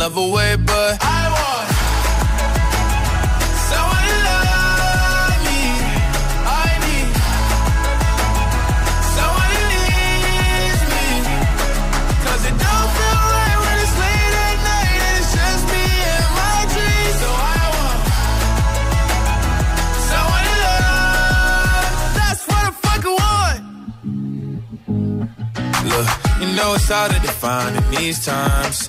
Love away, but I want someone to love me. I need someone who needs me. 'Cause it don't feel right when it's late at night and it's just me and my dreams. So I want someone to love. That's what I fucking want. Look, you know it's hard to define in these times,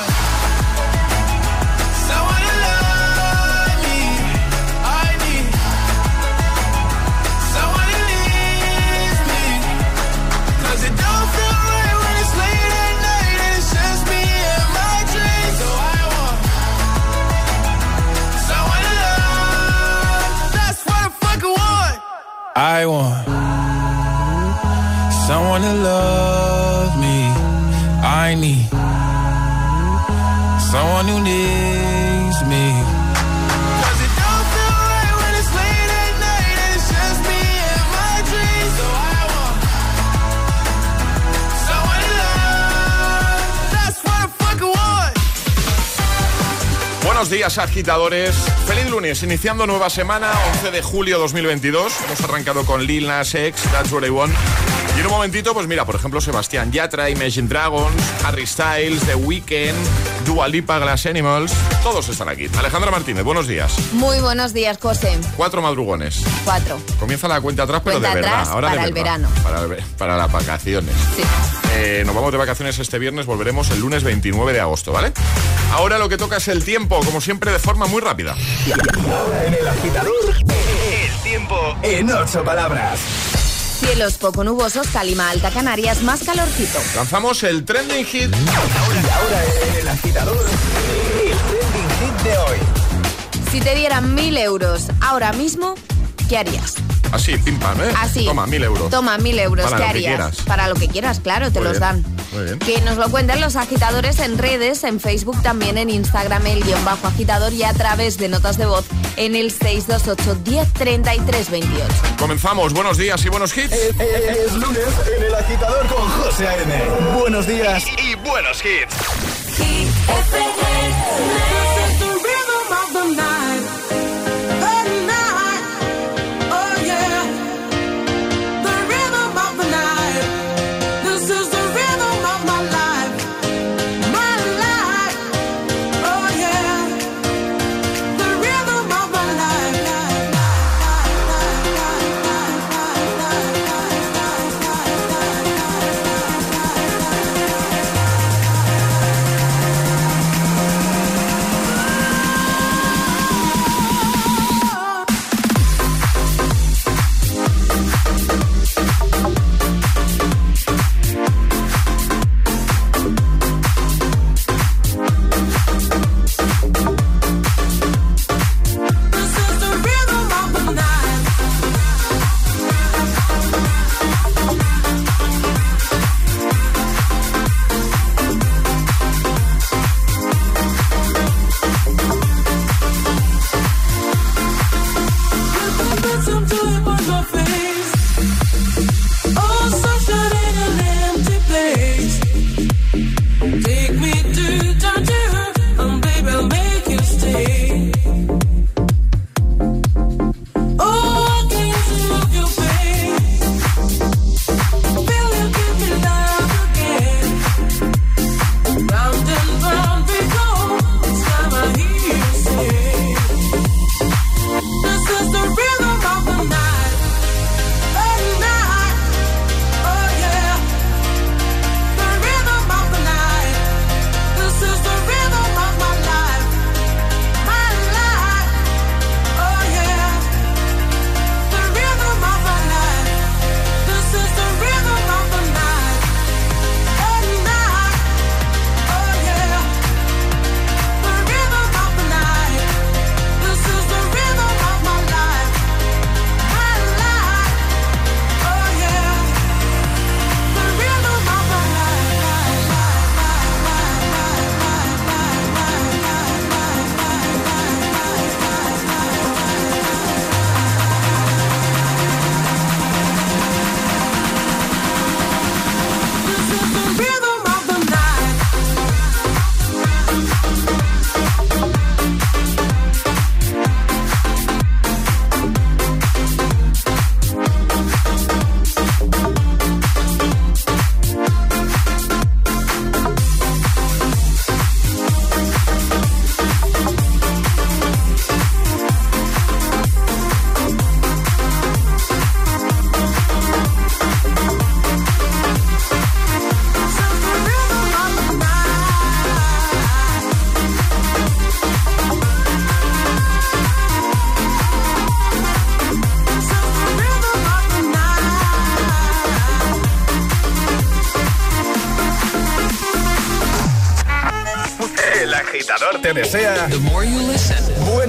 I want someone to love me. I need someone who needs me. Buenos días, agitadores. Lunes, iniciando nueva semana, 11 de julio 2022. Hemos arrancado con Lil Nas X, That's What I Want. Y en un momentito, pues mira, por ejemplo, Sebastián Yatra, Imagine Dragons, Harry Styles, The Weeknd, Dua Lipa, Glass Animals. Todos están aquí. Alejandra Martínez, buenos días. Muy buenos días, José. Cuatro madrugones. Cuatro. Comienza la cuenta atrás, pero Cuenta de verdad. atrás Ahora de para el verdad. verano. Para, el para las vacaciones. Sí. Eh, nos vamos de vacaciones este viernes, volveremos el lunes 29 de agosto, ¿vale? Ahora lo que toca es el tiempo, como siempre, de forma muy rápida. Ahora en el agitador, el tiempo en ocho palabras. Cielos poco nubosos, Calima Alta Canarias, más calorcito. Lanzamos el trending hit. Y ahora en el agitador, el trending hit de hoy. Si te dieran mil euros ahora mismo, ¿qué harías? Así, pim pam, ¿eh? Así. Toma, mil euros. Toma mil euros, Para ¿qué lo que harías? quieras. Para lo que quieras, claro, te Muy los bien, dan. muy bien. Que nos lo cuenten los agitadores en redes, en Facebook, también en Instagram, el guion bajo agitador y a través de notas de voz en el 628 10 33 28. Comenzamos, buenos días y buenos hits. Es, es- es lunes en el agitador con José A.M. Buenos días. Y buenos hits.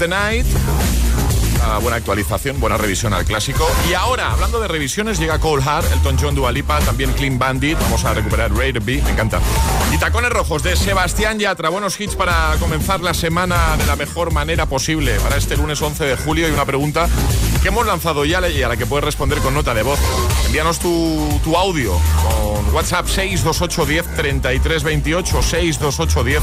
the Night. Una buena actualización, buena revisión al clásico. Y ahora, hablando de revisiones, llega Cole Hart, Elton John Dualipa, también Clean Bandit. Vamos a recuperar Raider B, me encanta. Y Tacones Rojos de Sebastián Yatra. Buenos hits para comenzar la semana de la mejor manera posible. Para este lunes 11 de julio y una pregunta que hemos lanzado ya y a la que puedes responder con nota de voz. Envíanos tu, audio con WhatsApp 628 10 33 28 628 10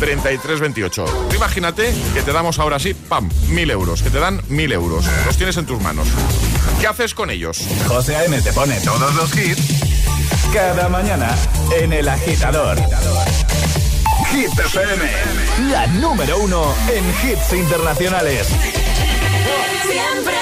33 28. Imagínate que te damos ahora sí, pam, mil euros, que te dan mil euros. Los tienes en tus manos. ¿Qué haces con ellos? José A.M. te pone todos los hits cada mañana en El Agitador. Hit FM, la número uno en hits internacionales. Siempre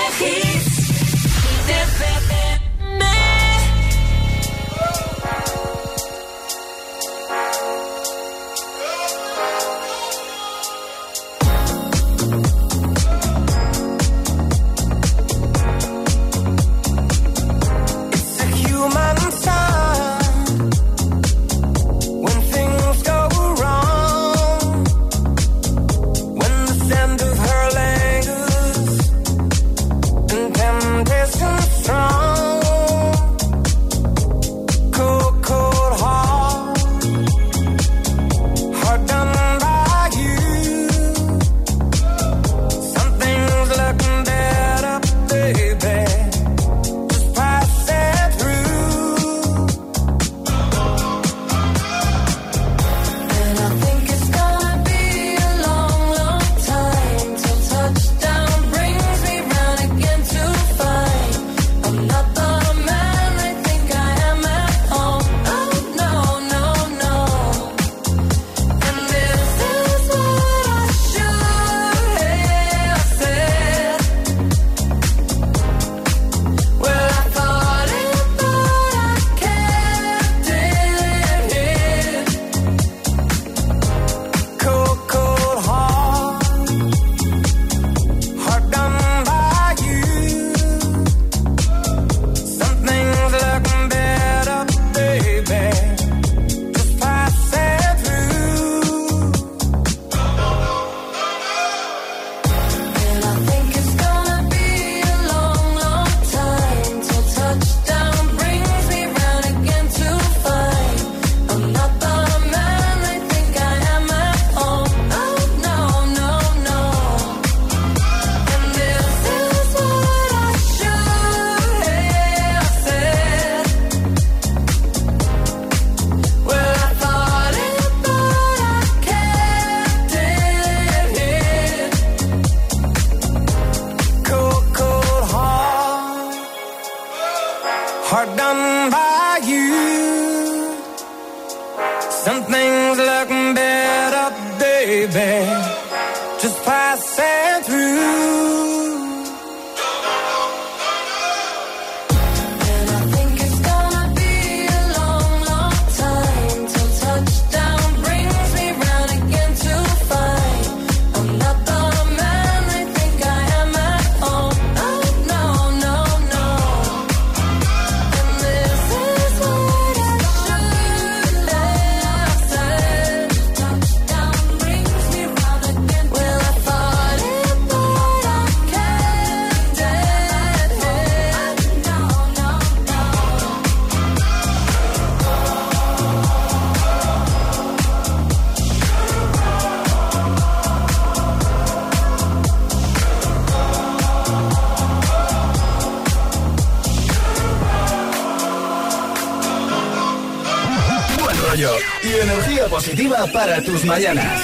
positiva para tus mañanas.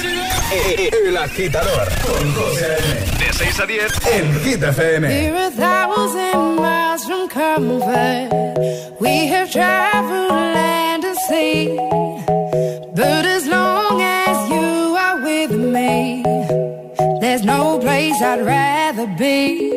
El agitador con De 6 a 10 en Hit FM. We have traveled land and sea. But as long as you are with me, there's no place I'd rather be.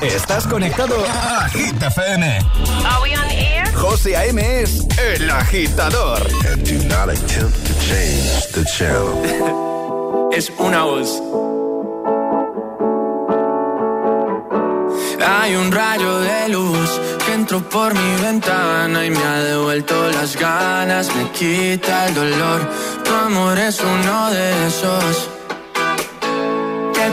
Estás conectado a Hit FM. Are we on air? José A.M. es el agitador. Es una voz. Hay un rayo de luz que entró por mi ventana y me ha devuelto las ganas, me quita el dolor. Tu amor es uno de esos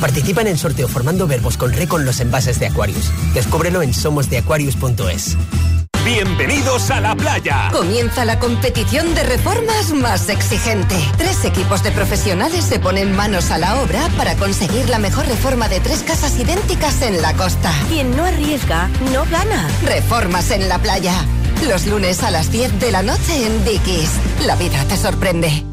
Participa en el sorteo formando verbos con re con los envases de Aquarius. Descúbrelo en somosdeaquarius.es. Bienvenidos a la playa. Comienza la competición de reformas más exigente. Tres equipos de profesionales se ponen manos a la obra para conseguir la mejor reforma de tres casas idénticas en la costa. Quien no arriesga, no gana. Reformas en la playa. Los lunes a las 10 de la noche en Dickies. La vida te sorprende.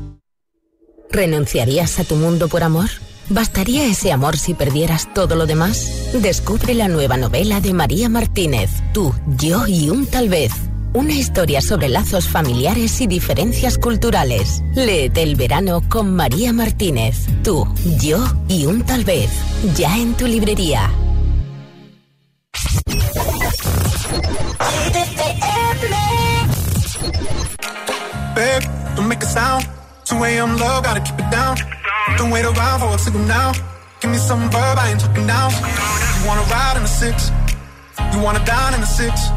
¿Renunciarías a tu mundo por amor? ¿Bastaría ese amor si perdieras todo lo demás? Descubre la nueva novela de María Martínez, Tú, yo y un tal vez. Una historia sobre lazos familiares y diferencias culturales. Léete el verano con María Martínez, Tú, yo y un tal vez. Ya en tu librería. Babe, don't make a sound. 2 a.m. low, gotta keep it down. Don't wait around for a signal now. Give me some verb, I ain't talking down. You wanna ride in the six? You wanna dine in the six?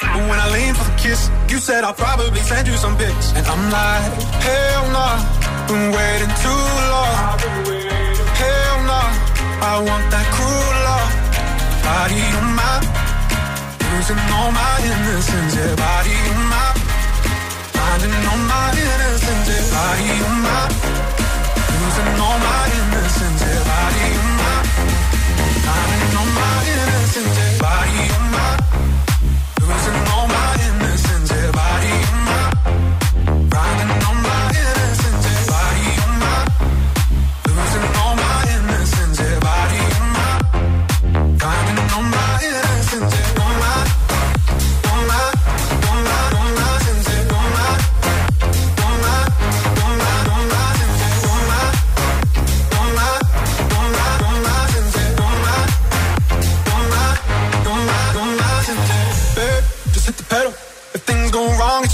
But when I lean for the kiss, you said I'll probably send you some pics. And I'm like, hell nah, been waiting too long. Hell nah, I want that cruel love. Body on my, losing all my innocence. Yeah, body on my, finding all my innocence. Yeah, body on my, losing all my innocence. Yeah, body on my, finding all my innocence. Yeah, body my, losing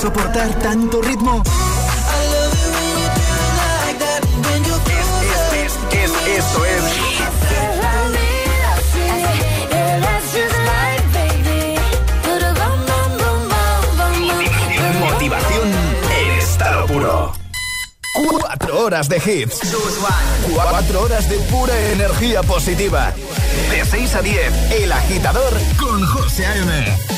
Soportar tanto ritmo? Es, es, es, esto es motivación en estado puro. Cuatro horas de hits. Cuatro horas de pura energía positiva. De 6 a 10, El Agitador con José A.M.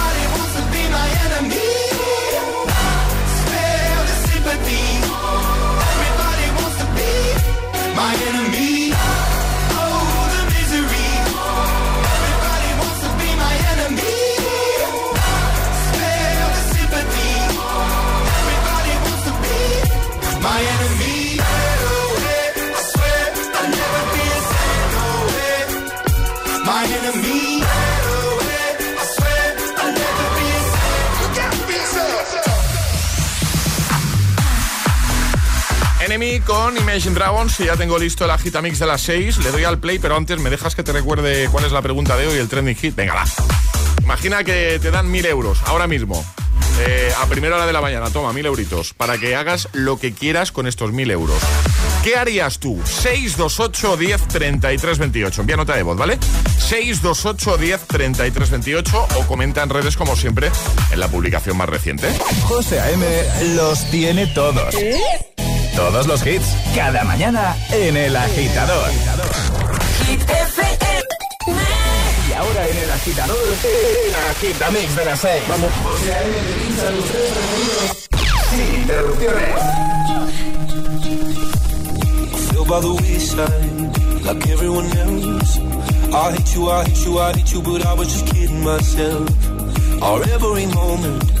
Enemy con Imagine Dragons. Si ya tengo listo el agitamix de las 6, le doy al play, pero antes me dejas que te recuerde cuál es la pregunta de hoy, el trending hit. Venga, va. Imagina que te dan mil euros ahora mismo. eh, a primera hora de la mañana, toma, mil euritos. Para que hagas lo que quieras con estos mil euros. ¿Qué harías tú? 628 10 33 28. Envía nota de voz, ¿vale? 628 10 33 28 o comenta en redes como siempre en la publicación más reciente. José A.M. los tiene todos. Todos los hits, cada mañana en El Agitador. Y ahora en El Agitador, el Agitamix de las 6. Vamos. Sin interrupciones. like everyone else. I hate you, I hate you, I hate you, but I was just kidding myself. Our every moment,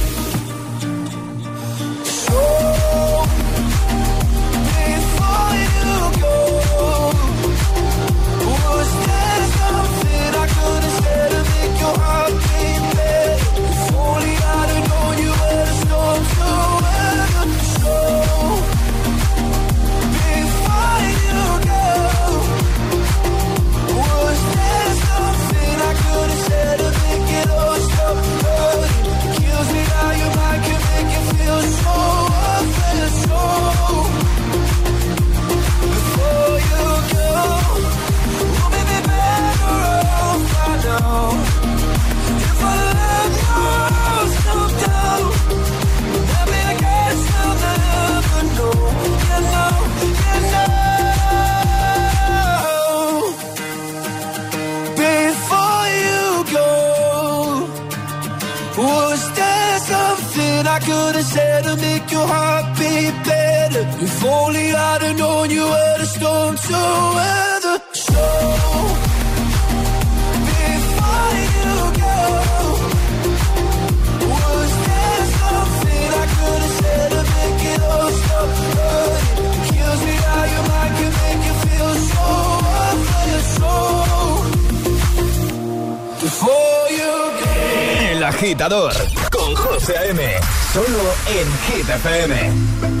Only I'd have known you were the storm. So something I could have to make all stop make you feel so El agitador con José M. Solo en GTFM.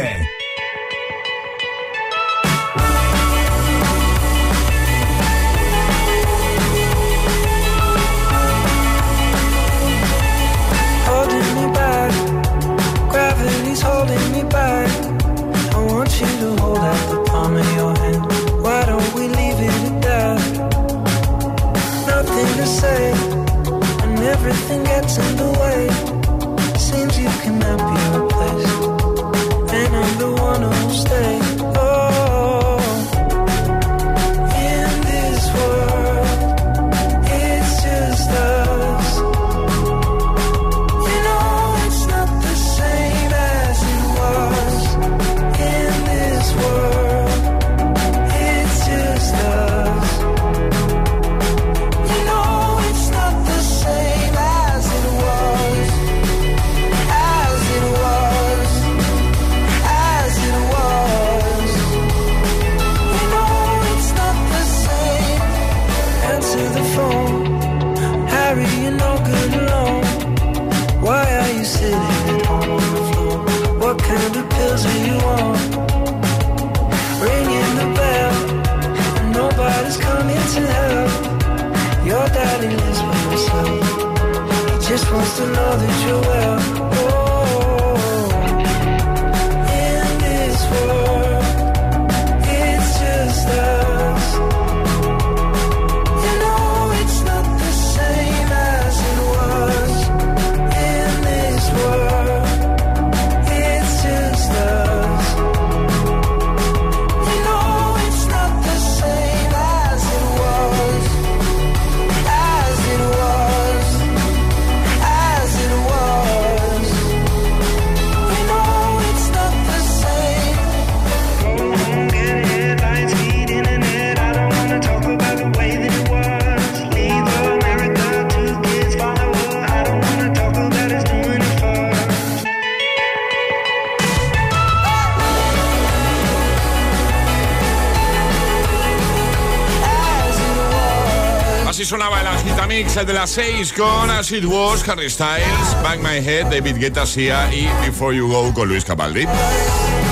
El de las 6 con As It Was, Harry Styles, Bang My Head, David Guetta, Sia y Before You Go con Luis Capaldi.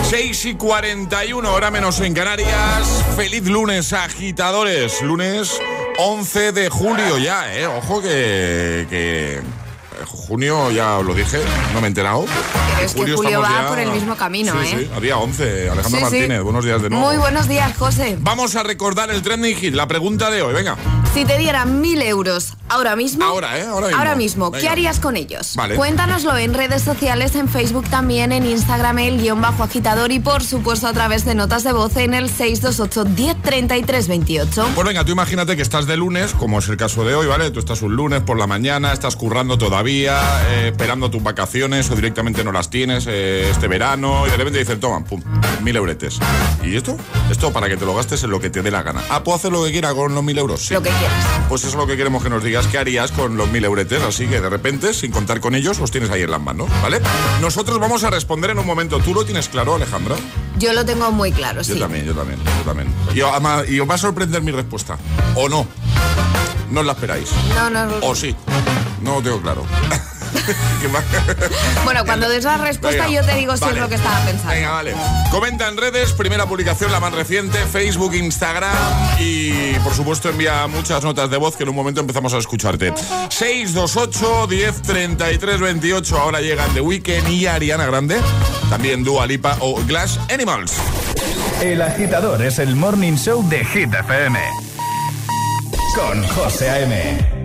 6 y 41, hora menos en Canarias. Feliz lunes, agitadores. Lunes 11 de julio ya, ¿eh? Ojo que... que junio, ya os lo dije, no me he enterado. Pero es que Julio va ya- por el mismo camino, Sí, ¿eh? sí, día 11. Alejandro Sí, sí. Martínez, buenos días de nuevo. Muy buenos días, José. Vamos a recordar el trending hit, la pregunta de hoy, venga. Si te dieran mil euros ahora mismo. Ahora, ¿eh? Ahora mismo. ¿qué Venga. harías con ellos? Vale. Cuéntanoslo en redes sociales, en Facebook también, en Instagram, el guion bajo agitador y por supuesto a través de notas de voz en el 628 1033 28. Pues venga, tú imagínate que estás de lunes, como es el caso de hoy, ¿vale? Tú estás un lunes por la mañana, estás currando todavía, eh, esperando tus vacaciones o directamente no las tienes eh, este verano y de repente dicen, toma, pum, mil euretes. ¿Y esto? Esto para que te lo gastes en lo que te dé la gana. Ah, ¿puedo hacer lo que quiera con los mil euros? Sí. Lo que quieras. Pues eso es lo que queremos que nos digas, ¿qué harías con los mil euretes? Así que de repente, sin contar con ellos, los tienes ahí en las manos, ¿vale? Nosotros vamos a responder en un momento. ¿Tú lo tienes claro, Alejandra? Yo lo tengo muy claro, Yo sí. también, yo también, yo también. Y, ama- y os va a sorprender mi respuesta. ¿O no? No os la esperáis. No, no. ¿O sí? No lo tengo claro. Bueno, cuando des la respuesta Venga, yo te digo si vale. es lo que estaba pensando. Venga, vale. Comenta en redes, primera publicación, la más reciente, Facebook, Instagram y por supuesto envía muchas notas de voz que en un momento empezamos a escucharte. 628 10 33 28. Ahora llegan The Weeknd y Ariana Grande. También Dua Lipa o Glass Animals. El agitador es el morning show de Hit FM. Con José A.M.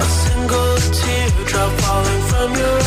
A single teardrop falling from your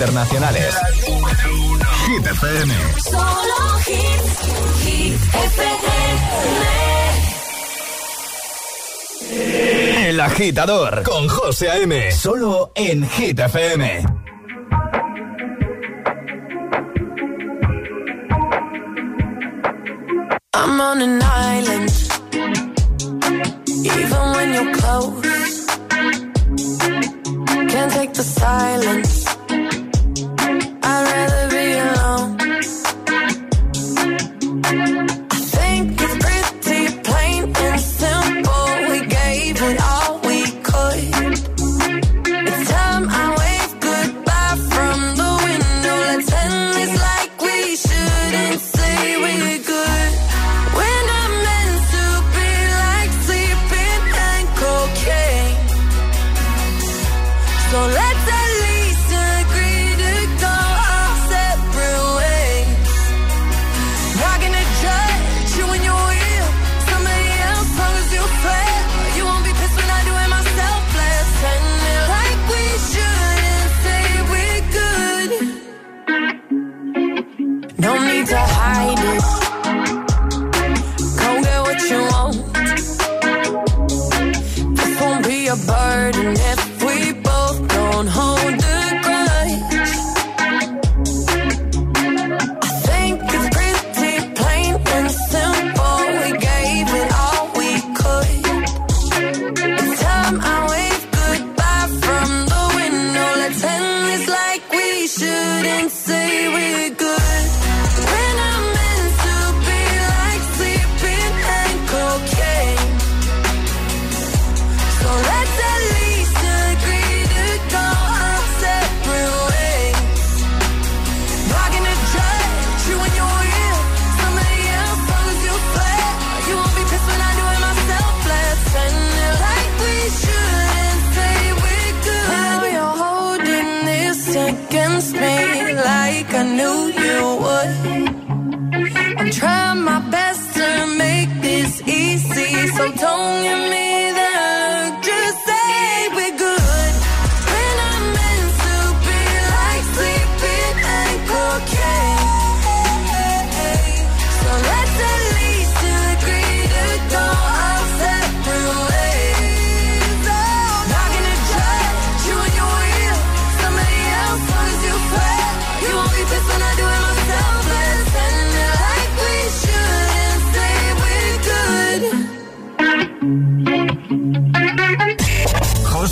internacionales. Hit FM. El agitador con José A.M. Solo en Hit FM. I'm on an island. Even when you're close. Take the silence. I'd rather I knew you would. I'm trying my best to make this easy, so don't you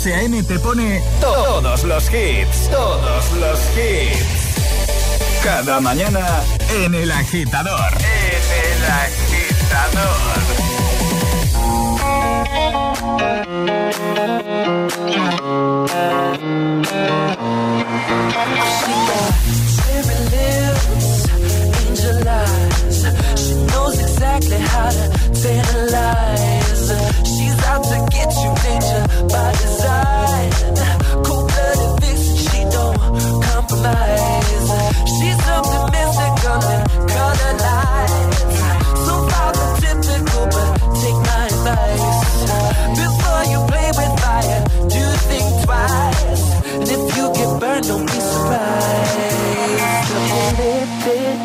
XAM te pone todos los hits, todos los hits. Cada mañana en el agitador. She's out to get you, danger.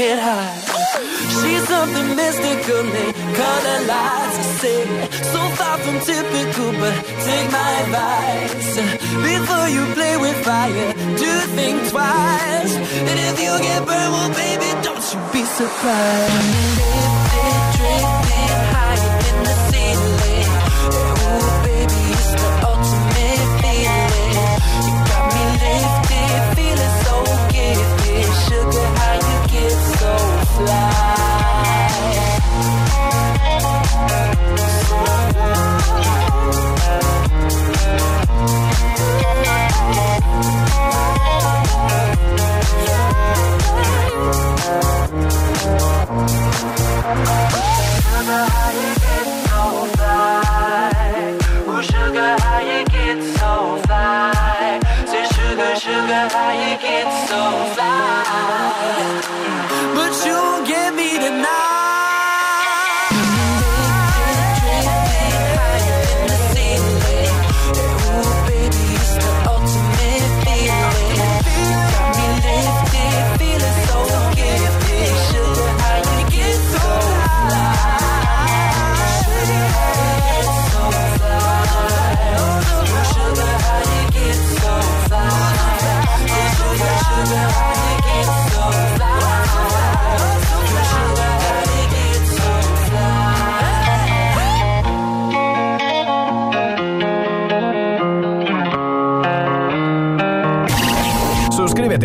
can't hide. She's something mystical, they color lights. I say, so far from typical, but take my advice. Before you play with fire, do think twice. And if you get burned, well, baby, don't you be surprised. so fly.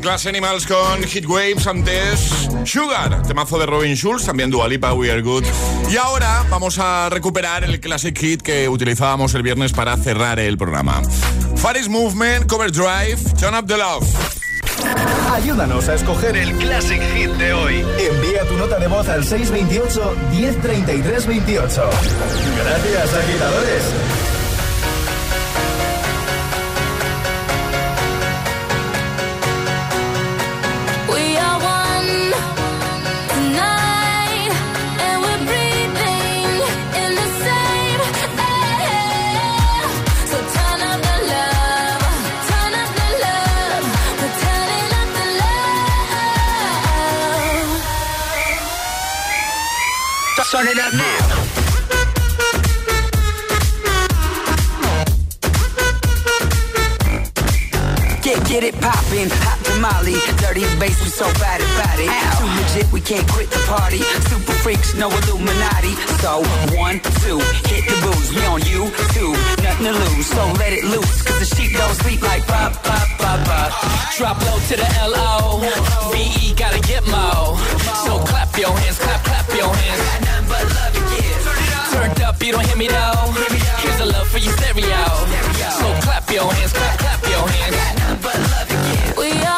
Glass Animals con Hit Waves, antes Sugar, temazo de Robin Schulz, también Dualipa, We Are Good. Y ahora vamos a recuperar el Classic Hit que utilizábamos el viernes para cerrar el programa. Faris Movement, Cover Drive, Turn Up the Love. Ayúdanos a escoger el Classic Hit de hoy. Envía tu nota de voz al 628 103328. Gracias, agitadores. Turn it up now. Get, get it poppin'. Molly. Dirty bass, we so bad about it. Too legit, we can't quit the party. Super freaks, no Illuminati. So, one, two, hit the booze. We on you, two, nothing to lose. So let it loose, cause the sheep don't sleep like pop, pop, pop, pop. Drop low to the L-O. V-E gotta get mo. So clap your hands, clap, clap your hands. Turned up, you don't hear me though. Here's a love for your stereo. So clap your hands, clap, clap your hands. We are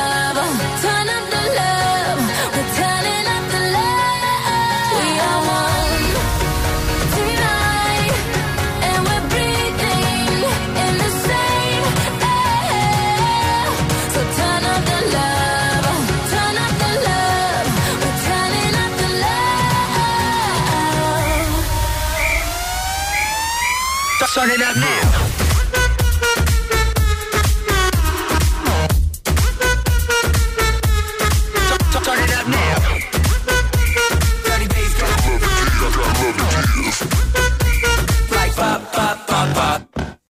up now.